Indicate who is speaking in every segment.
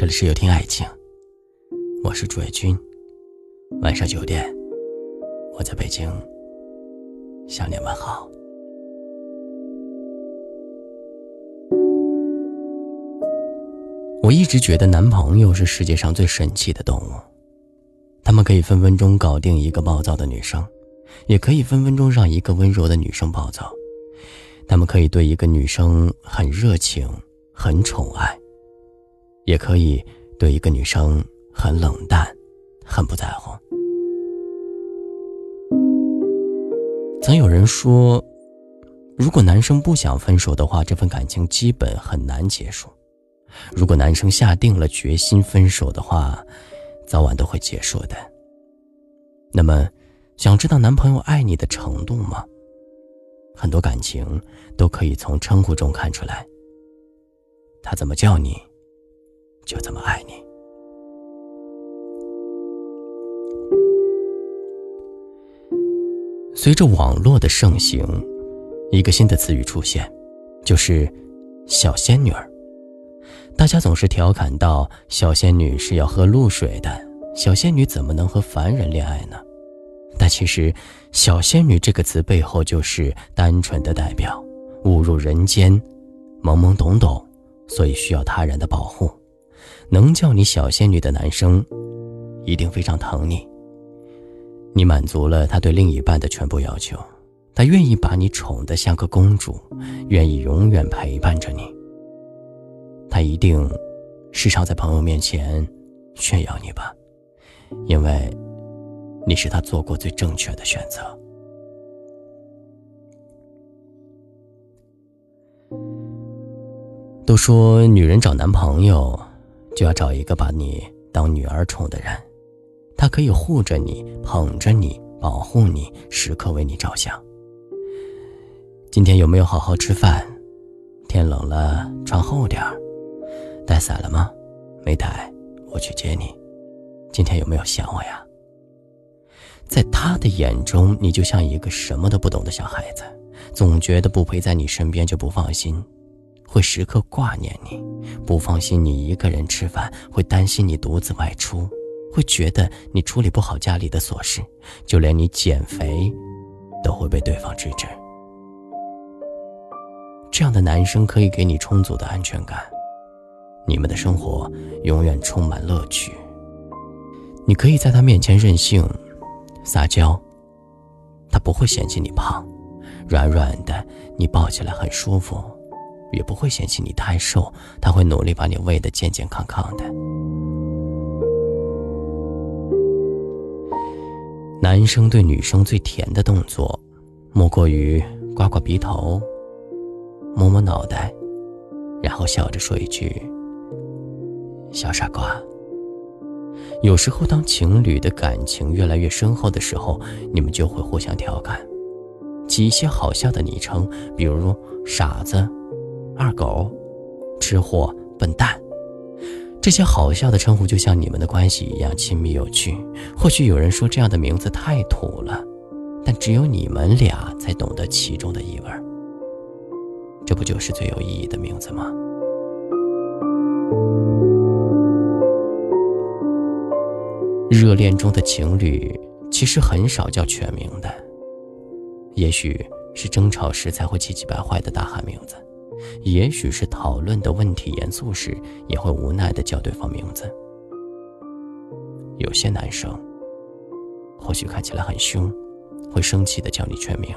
Speaker 1: 这里是有听爱情，我是朱伟军。晚上九点，我在北京向你问好。我一直觉得男朋友是世界上最神奇的动物，他们可以分分钟搞定一个暴躁的女生，也可以分分钟让一个温柔的女生暴躁。他们可以对一个女生很热情、很宠爱。也可以对一个女生很冷淡，很不在乎。曾有人说，如果男生不想分手的话，这份感情基本很难结束；如果男生下定了决心分手的话，早晚都会结束的。那么，想知道男朋友爱你的程度吗？很多感情都可以从称呼中看出来。他怎么叫你？就这么爱你。随着网络的盛行，一个新的词语出现，就是“小仙女儿”。大家总是调侃道：“小仙女是要喝露水的，小仙女怎么能和凡人恋爱呢？”但其实，“小仙女”这个词背后就是单纯的代表，误入人间，懵懵懂懂，所以需要他人的保护。能叫你小仙女的男生，一定非常疼你。你满足了他对另一半的全部要求，他愿意把你宠得像个公主，愿意永远陪伴着你。他一定时常在朋友面前炫耀你吧，因为你是他做过最正确的选择。都说女人找男朋友。就要找一个把你当女儿宠的人，他可以护着你、捧着你、保护你，时刻为你着想。今天有没有好好吃饭？天冷了穿厚点儿。带伞了吗？没带，我去接你。今天有没有想我呀？在他的眼中，你就像一个什么都不懂的小孩子，总觉得不陪在你身边就不放心。会时刻挂念你，不放心你一个人吃饭，会担心你独自外出，会觉得你处理不好家里的琐事，就连你减肥，都会被对方制止。这样的男生可以给你充足的安全感，你们的生活永远充满乐趣。你可以在他面前任性、撒娇，他不会嫌弃你胖，软软的，你抱起来很舒服。也不会嫌弃你太瘦，他会努力把你喂得健健康康的。男生对女生最甜的动作，莫过于刮刮鼻头、摸摸脑袋，然后笑着说一句：“小傻瓜。”有时候，当情侣的感情越来越深厚的时候，你们就会互相调侃，起一些好笑的昵称，比如“傻子”。二狗，吃货，笨蛋，这些好笑的称呼就像你们的关系一样亲密有趣。或许有人说这样的名字太土了，但只有你们俩才懂得其中的意味。这不就是最有意义的名字吗？热恋中的情侣其实很少叫全名的，也许是争吵时才会气急败坏的大喊名字。也许是讨论的问题严肃时，也会无奈的叫对方名字。有些男生，或许看起来很凶，会生气的叫你全名，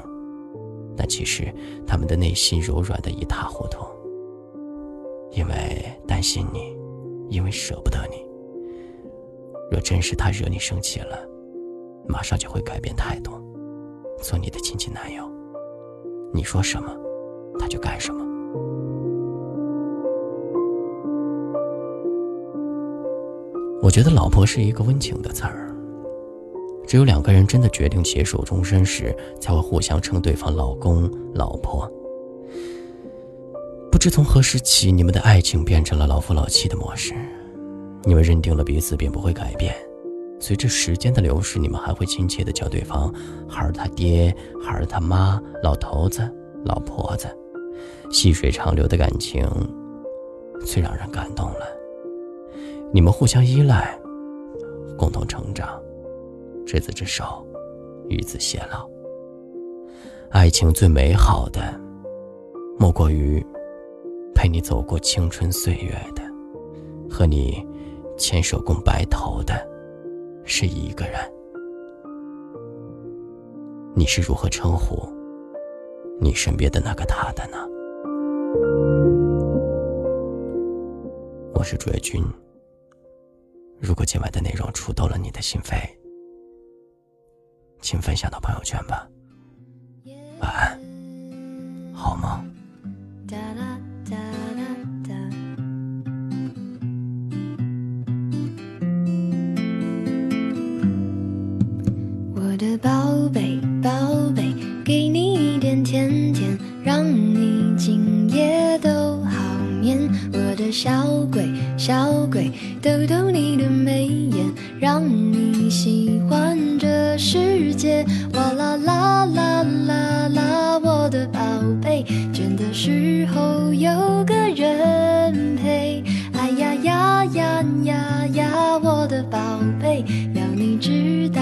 Speaker 1: 但其实他们的内心柔软的一塌糊涂。因为担心你，因为舍不得你。若真是他惹你生气了，马上就会改变态度，做你的亲亲男友。你说什么，他就干什么。我觉得“老婆”是一个温情的词儿。只有两个人真的决定携手终身时，才会互相称对方“老公”“老婆”。不知从何时起，你们的爱情变成了老夫老妻的模式。你们认定了彼此便不会改变。随着时间的流逝，你们还会亲切的叫对方“孩儿他爹”“孩儿他妈”“老头子”“老婆子”。细水长流的感情，最让人感动了。你们互相依赖，共同成长，执子之手，与子偕老。爱情最美好的，莫过于陪你走过青春岁月的，和你牵手共白头的，是一个人。你是如何称呼你身边的那个他的呢？我是朱月君。如果今晚的内容触动了你的心扉，请分享到朋友圈吧。晚安，好梦。
Speaker 2: 小鬼，逗逗你的眉眼，让你喜欢这世界。哇啦啦啦啦啦，我的宝贝，倦的时候有个人陪。哎呀呀呀呀呀，我的宝贝，要你知道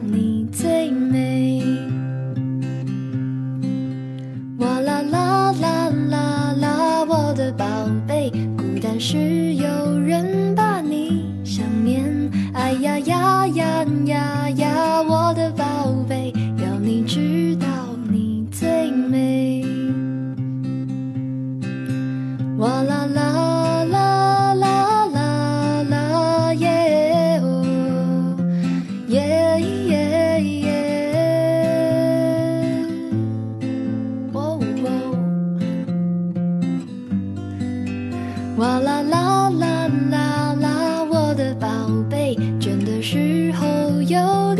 Speaker 2: 哇啦啦啦啦啦啦耶哦耶耶耶。哇啦啦啦啦啦，我的宝贝，倦的时候有